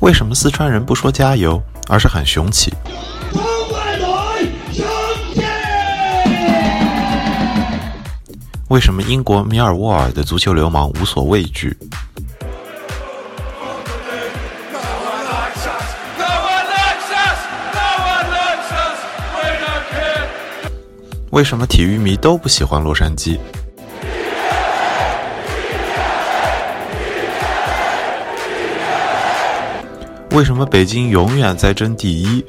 为什么四川人不说加油，而是喊雄起？为什么英国米尔沃尔的足球流氓无所畏惧？为什么体育迷都不喜欢洛杉矶？为什么北京永远在争第一？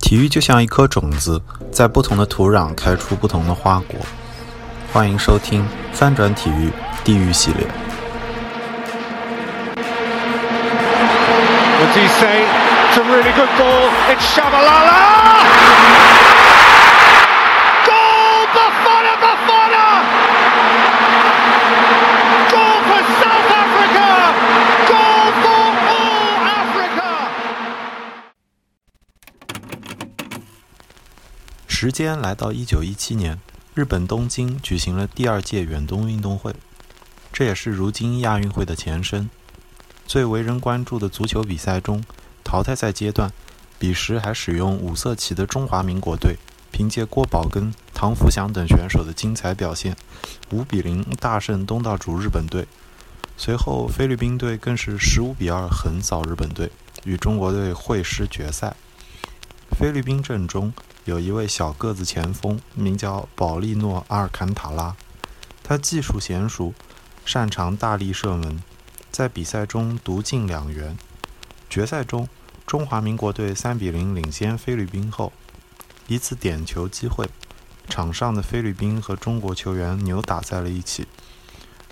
体育就像一颗种子，在不同的土壤开出不同的花果。欢迎收听翻转体育地狱系列。What did he say? It's a really good ball. It's Shabalala. Goal, Bafana, Bafana. Goal for South Africa. Goal for all Africa. 时间来到一九一七年，日本东京举行了第二届远东运动会，这也是如今亚运会的前身。最为人关注的足球比赛中，淘汰赛阶段，彼时还使用五色旗的中华民国队，凭借郭宝根、唐福祥等选手的精彩表现，五比零大胜东道主日本队。随后，菲律宾队更是十五比二横扫日本队，与中国队会师决赛。菲律宾阵中有一位小个子前锋，名叫保利诺·阿尔坎塔拉，他技术娴熟，擅长大力射门。在比赛中独进两元。决赛中，中华民国队三比零领先菲律宾后，一次点球机会，场上的菲律宾和中国球员扭打在了一起，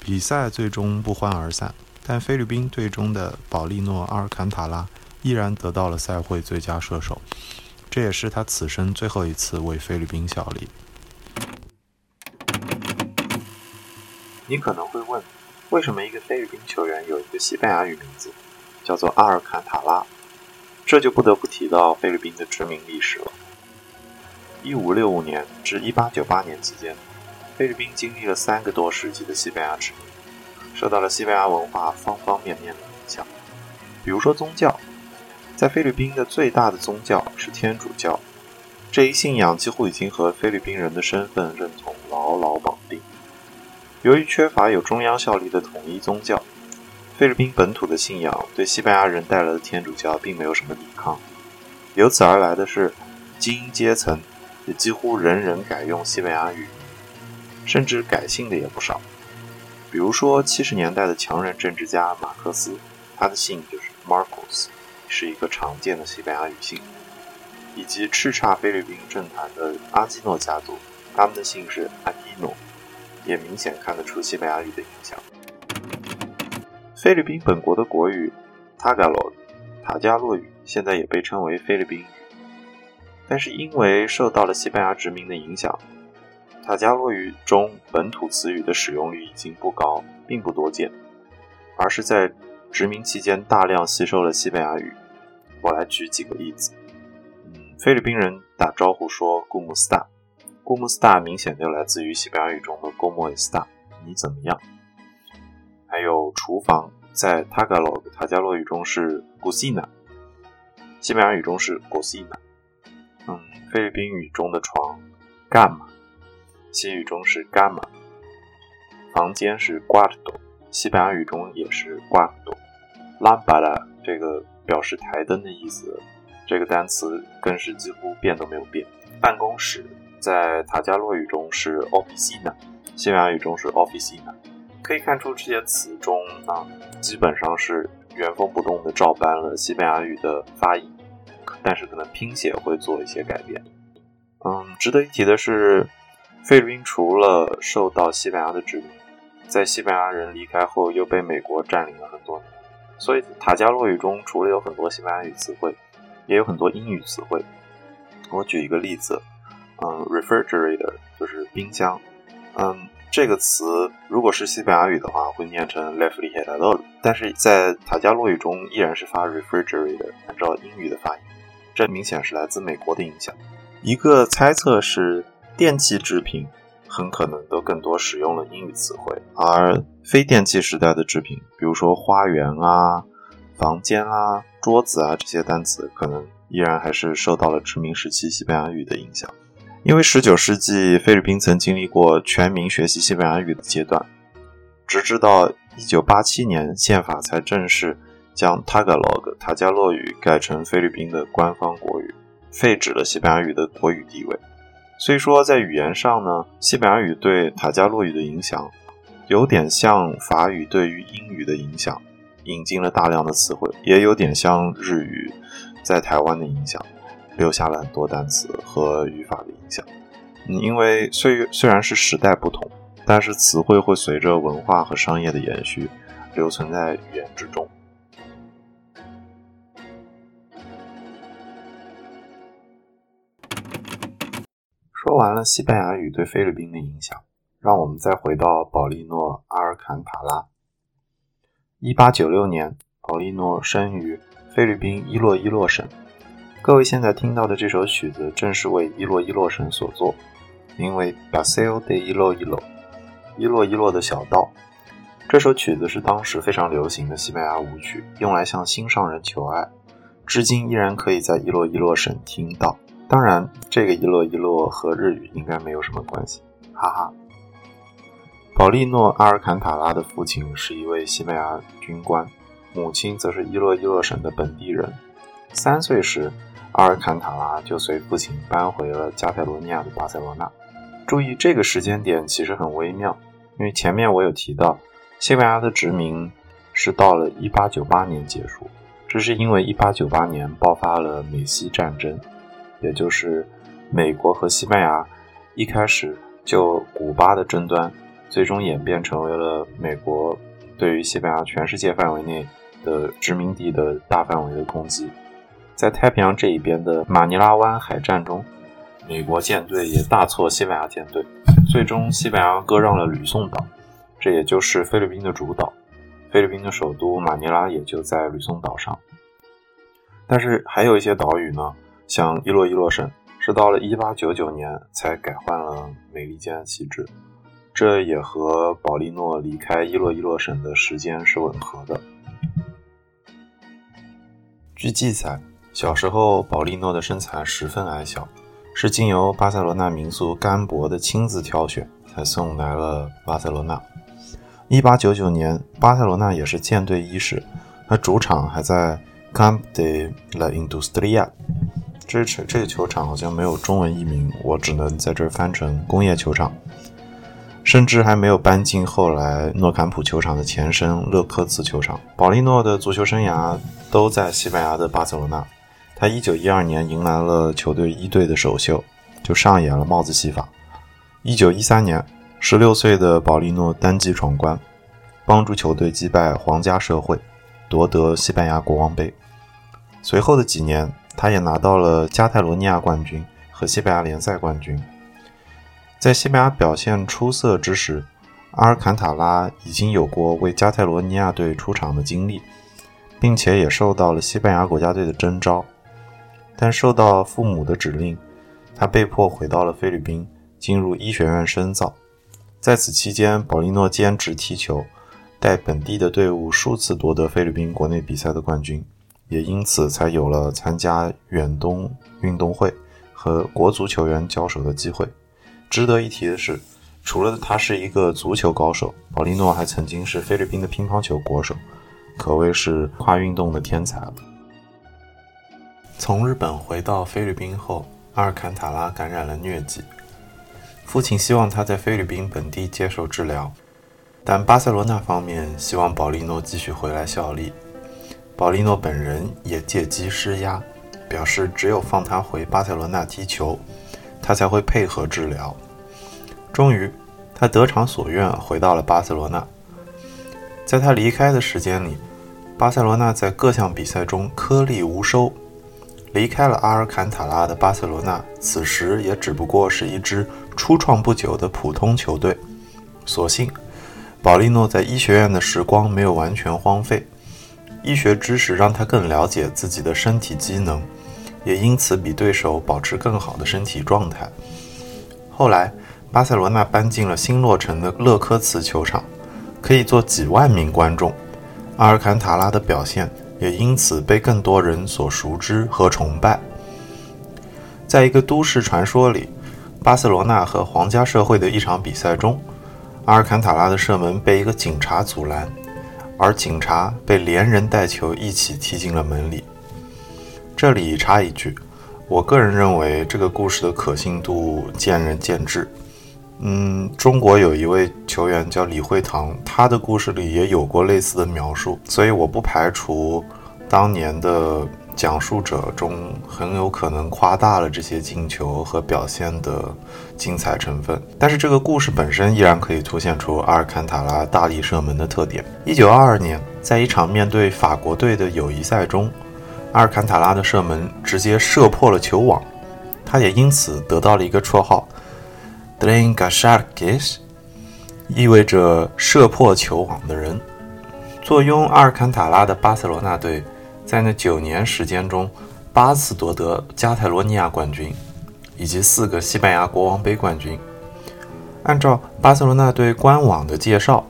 比赛最终不欢而散。但菲律宾队中的保利诺·阿尔坎塔拉依然得到了赛会最佳射手，这也是他此生最后一次为菲律宾效力。你可能会问。为什么一个菲律宾球员有一个西班牙语名字，叫做阿尔坎塔拉？这就不得不提到菲律宾的殖民历史了。一五六五年至一八九八年期间，菲律宾经历了三个多世纪的西班牙殖民，受到了西班牙文化方方面面的影响。比如说宗教，在菲律宾的最大的宗教是天主教，这一信仰几乎已经和菲律宾人的身份认同牢牢绑定。由于缺乏有中央效力的统一宗教，菲律宾本土的信仰对西班牙人带来的天主教并没有什么抵抗。由此而来的是，精英阶层也几乎人人改用西班牙语，甚至改姓的也不少。比如说，七十年代的强人政治家马克思，他的姓就是 Marcos，是一个常见的西班牙语姓；以及叱咤菲律宾政坛的阿基诺家族，他们的姓是阿基诺。也明显看得出西班牙语的影响。菲律宾本国的国语塔加洛塔加洛语现在也被称为菲律宾语，但是因为受到了西班牙殖民的影响，塔加洛语中本土词语的使用率已经不高，并不多见，而是在殖民期间大量吸收了西班牙语。我来举几个例子。嗯，菲律宾人打招呼说 “gu m u s t a g o m o s t a 明显就来自于西班牙语中的 “como s t a 你怎么样？”还有厨房，在 Tagalog 塔加洛语中是 “Cocina”，西班牙语中是 “Cocina”。嗯，菲律宾语中的床 g a m a 西语中是 g a m a。房间是 “Cuarto”，西班牙语中也是 cuarto，lampara 这个表示台灯的意思，这个单词更是几乎变都没有变。办公室。在塔加洛语中是 oficina，西班牙语中是 oficina。可以看出这些词中啊，基本上是原封不动的照搬了西班牙语的发音，但是可能拼写会做一些改变。嗯，值得一提的是，菲律宾除了受到西班牙的殖民，在西班牙人离开后又被美国占领了很多年，所以塔加洛语中除了有很多西班牙语词汇，也有很多英语词汇。我举一个例子。嗯，refrigerator 就是冰箱。嗯，这个词如果是西班牙语的话，会念成 refrigerador，但是在塔加洛语中依然是发 refrigerator，按照英语的发音。这明显是来自美国的影响。一个猜测是，电器制品很可能都更多使用了英语词汇，而非电器时代的制品，比如说花园啊、房间啊、桌子啊这些单词，可能依然还是受到了殖民时期西班牙语的影响。因为19世纪菲律宾曾经历过全民学习西班牙语的阶段，直至到1987年宪法才正式将 Tagalog 塔加洛语改成菲律宾的官方国语，废止了西班牙语的国语地位。所以说，在语言上呢，西班牙语对塔加洛语的影响，有点像法语对于英语的影响，引进了大量的词汇，也有点像日语在台湾的影响。留下了很多单词和语法的影响。因为虽虽然是时代不同，但是词汇会随着文化和商业的延续，留存在语言之中。说完了西班牙语对菲律宾的影响，让我们再回到保利诺·阿尔坎塔拉。一八九六年，保利诺生于菲律宾伊洛伊洛省。各位现在听到的这首曲子，正是为伊洛伊洛省所作，名为《Paseo de Ilo Ilo》，伊洛伊洛的小道。这首曲子是当时非常流行的西班牙舞曲，用来向心上人求爱，至今依然可以在伊洛伊洛省听到。当然，这个伊洛伊洛和日语应该没有什么关系，哈哈。保利诺·阿尔坎塔拉的父亲是一位西班牙军官，母亲则是伊洛伊洛省的本地人。三岁时，阿尔坎塔拉就随父亲搬回了加泰罗尼亚的巴塞罗那。注意，这个时间点其实很微妙，因为前面我有提到，西班牙的殖民是到了1898年结束，这是因为1898年爆发了美西战争，也就是美国和西班牙一开始就古巴的争端，最终演变成为了美国对于西班牙全世界范围内的殖民地的大范围的攻击。在太平洋这一边的马尼拉湾海战中，美国舰队也大挫西班牙舰队，最终西班牙割让了吕宋岛，这也就是菲律宾的主岛，菲律宾的首都马尼拉也就在吕宋岛上。但是还有一些岛屿呢，像伊洛伊洛省，是到了1899年才改换了美利坚旗帜，这也和保利诺离开伊洛伊洛省的时间是吻合的。据记载。小时候，保利诺的身材十分矮小，是经由巴塞罗那民宿甘博的亲自挑选才送来了巴塞罗那。一八九九年，巴塞罗那也是舰队伊始，他主场还在 Camp de la Industria。这这个球场好像没有中文译名，我只能在这翻成工业球场。甚至还没有搬进后来诺坎普球场的前身勒科茨球场。保利诺的足球生涯都在西班牙的巴塞罗那。他一九一二年迎来了球队一队的首秀，就上演了帽子戏法。一九一三年，十六岁的保利诺单骑闯关，帮助球队击败皇家社会，夺得西班牙国王杯。随后的几年，他也拿到了加泰罗尼亚冠军和西班牙联赛冠军。在西班牙表现出色之时，阿尔坎塔拉已经有过为加泰罗尼亚队出场的经历，并且也受到了西班牙国家队的征召。但受到父母的指令，他被迫回到了菲律宾，进入医学院深造。在此期间，保利诺兼职踢球，带本地的队伍数次夺得菲律宾国内比赛的冠军，也因此才有了参加远东运动会和国足球员交手的机会。值得一提的是，除了他是一个足球高手，保利诺还曾经是菲律宾的乒乓球国手，可谓是跨运动的天才了。从日本回到菲律宾后，阿尔坎塔拉感染了疟疾。父亲希望他在菲律宾本地接受治疗，但巴塞罗那方面希望保利诺继续回来效力。保利诺本人也借机施压，表示只有放他回巴塞罗那踢球，他才会配合治疗。终于，他得偿所愿回到了巴塞罗那。在他离开的时间里，巴塞罗那在各项比赛中颗粒无收。离开了阿尔坎塔拉的巴塞罗那，此时也只不过是一支初创不久的普通球队。所幸，保利诺在医学院的时光没有完全荒废，医学知识让他更了解自己的身体机能，也因此比对手保持更好的身体状态。后来，巴塞罗那搬进了新落成的勒科茨球场，可以坐几万名观众。阿尔坎塔拉的表现也因此被更多人所熟知和崇拜。在一个都市传说里，巴塞罗那和皇家社会的一场比赛中，阿尔坎塔拉的射门被一个警察阻拦，而警察被连人带球一起踢进了门里。这里插一句，我个人认为这个故事的可信度见仁见智。嗯，中国有一位球员叫李惠堂，他的故事里也有过类似的描述，所以我不排除当年的讲述者中很有可能夸大了这些进球和表现的精彩成分。但是这个故事本身依然可以凸显出阿尔坎塔拉大力射门的特点。一九二二年，在一场面对法国队的友谊赛中，阿尔坎塔拉的射门直接射破了球网，他也因此得到了一个绰号。D r i n g a s h a r k i s 意味着射破球网的人。坐拥阿尔坎塔拉的巴塞罗那队，在那九年时间中，八次夺得加泰罗尼亚冠军，以及四个西班牙国王杯冠军。按照巴塞罗那队官网的介绍，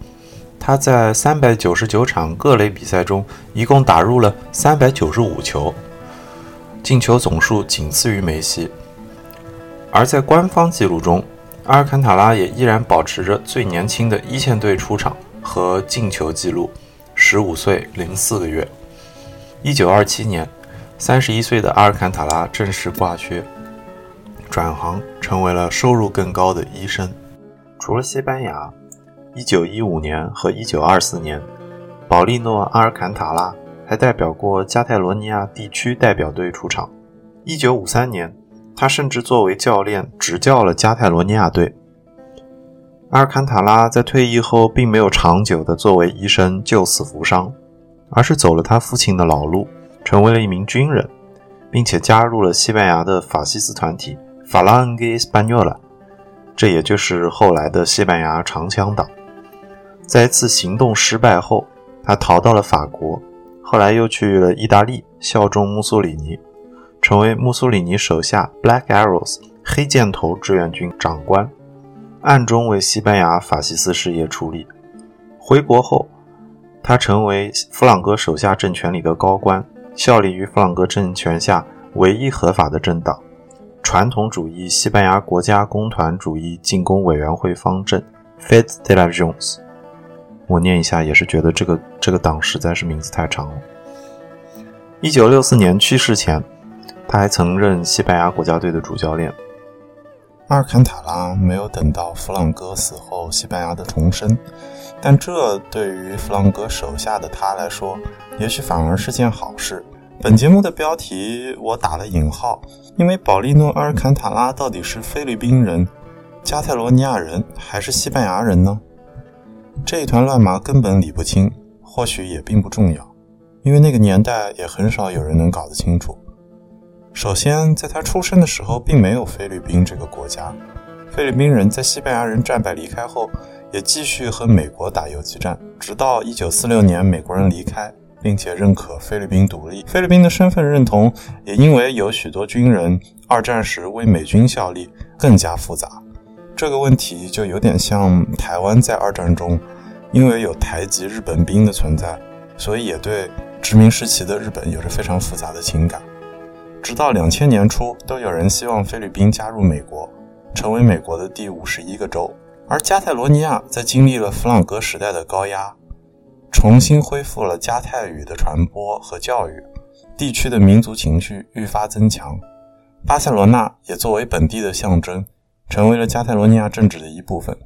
他在三百九十九场各类比赛中，一共打入了三百九十五球，进球总数仅次于梅西。而在官方记录中，阿尔坎塔拉也依然保持着最年轻的一线队出场和进球纪录，十五岁零四个月。一九二七年，三十一岁的阿尔坎塔拉正式挂靴，转行成为了收入更高的医生。除了西班牙，一九一五年和一九二四年，保利诺·阿尔坎塔拉还代表过加泰罗尼亚地区代表队出场。一九五三年。他甚至作为教练执教了加泰罗尼亚队。阿尔坎塔拉在退役后并没有长久的作为医生救死扶伤，而是走了他父亲的老路，成为了一名军人，并且加入了西班牙的法西斯团体法拉恩格·斯巴纽拉，这也就是后来的西班牙长枪党。在一次行动失败后，他逃到了法国，后来又去了意大利效忠墨索里尼。成为墨索里尼手下 Black Arrows 黑箭头志愿军长官，暗中为西班牙法西斯事业出力。回国后，他成为弗朗哥手下政权里的高官，效力于弗朗哥政权下唯一合法的政党——传统主义西班牙国家工团主义进攻委员会方阵 （Fed de la Jones）。我念一下，也是觉得这个这个党实在是名字太长了。一九六四年去世前。他还曾任西班牙国家队的主教练。阿尔坎塔拉没有等到弗朗哥死后西班牙的重生，但这对于弗朗哥手下的他来说，也许反而是件好事。本节目的标题我打了引号，因为保利诺·阿尔坎塔拉到底是菲律宾人、加泰罗尼亚人还是西班牙人呢？这一团乱麻根本理不清，或许也并不重要，因为那个年代也很少有人能搞得清楚。首先，在他出生的时候，并没有菲律宾这个国家。菲律宾人在西班牙人战败离开后，也继续和美国打游击战，直到1946年美国人离开，并且认可菲律宾独立。菲律宾的身份认同也因为有许多军人二战时为美军效力，更加复杂。这个问题就有点像台湾在二战中，因为有台籍日本兵的存在，所以也对殖民时期的日本有着非常复杂的情感。直到两千年初，都有人希望菲律宾加入美国，成为美国的第五十一个州。而加泰罗尼亚在经历了弗朗哥时代的高压，重新恢复了加泰语的传播和教育，地区的民族情绪愈发增强。巴塞罗那也作为本地的象征，成为了加泰罗尼亚政治的一部分。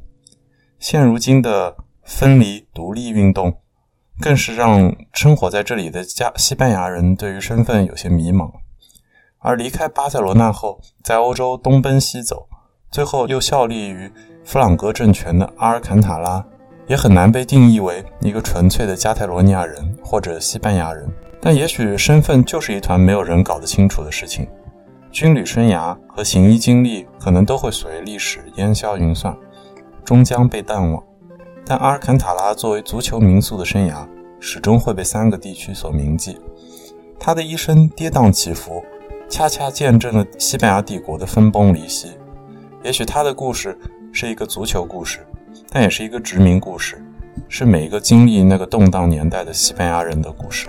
现如今的分离独立运动，更是让生活在这里的加西班牙人对于身份有些迷茫。而离开巴塞罗那后，在欧洲东奔西走，最后又效力于弗朗哥政权的阿尔坎塔拉，也很难被定义为一个纯粹的加泰罗尼亚人或者西班牙人。但也许身份就是一团没有人搞得清楚的事情，军旅生涯和行医经历可能都会随历史烟消云散，终将被淡忘。但阿尔坎塔拉作为足球民宿的生涯，始终会被三个地区所铭记。他的一生跌宕起伏。恰恰见证了西班牙帝国的分崩离析。也许他的故事是一个足球故事，但也是一个殖民故事，是每一个经历那个动荡年代的西班牙人的故事。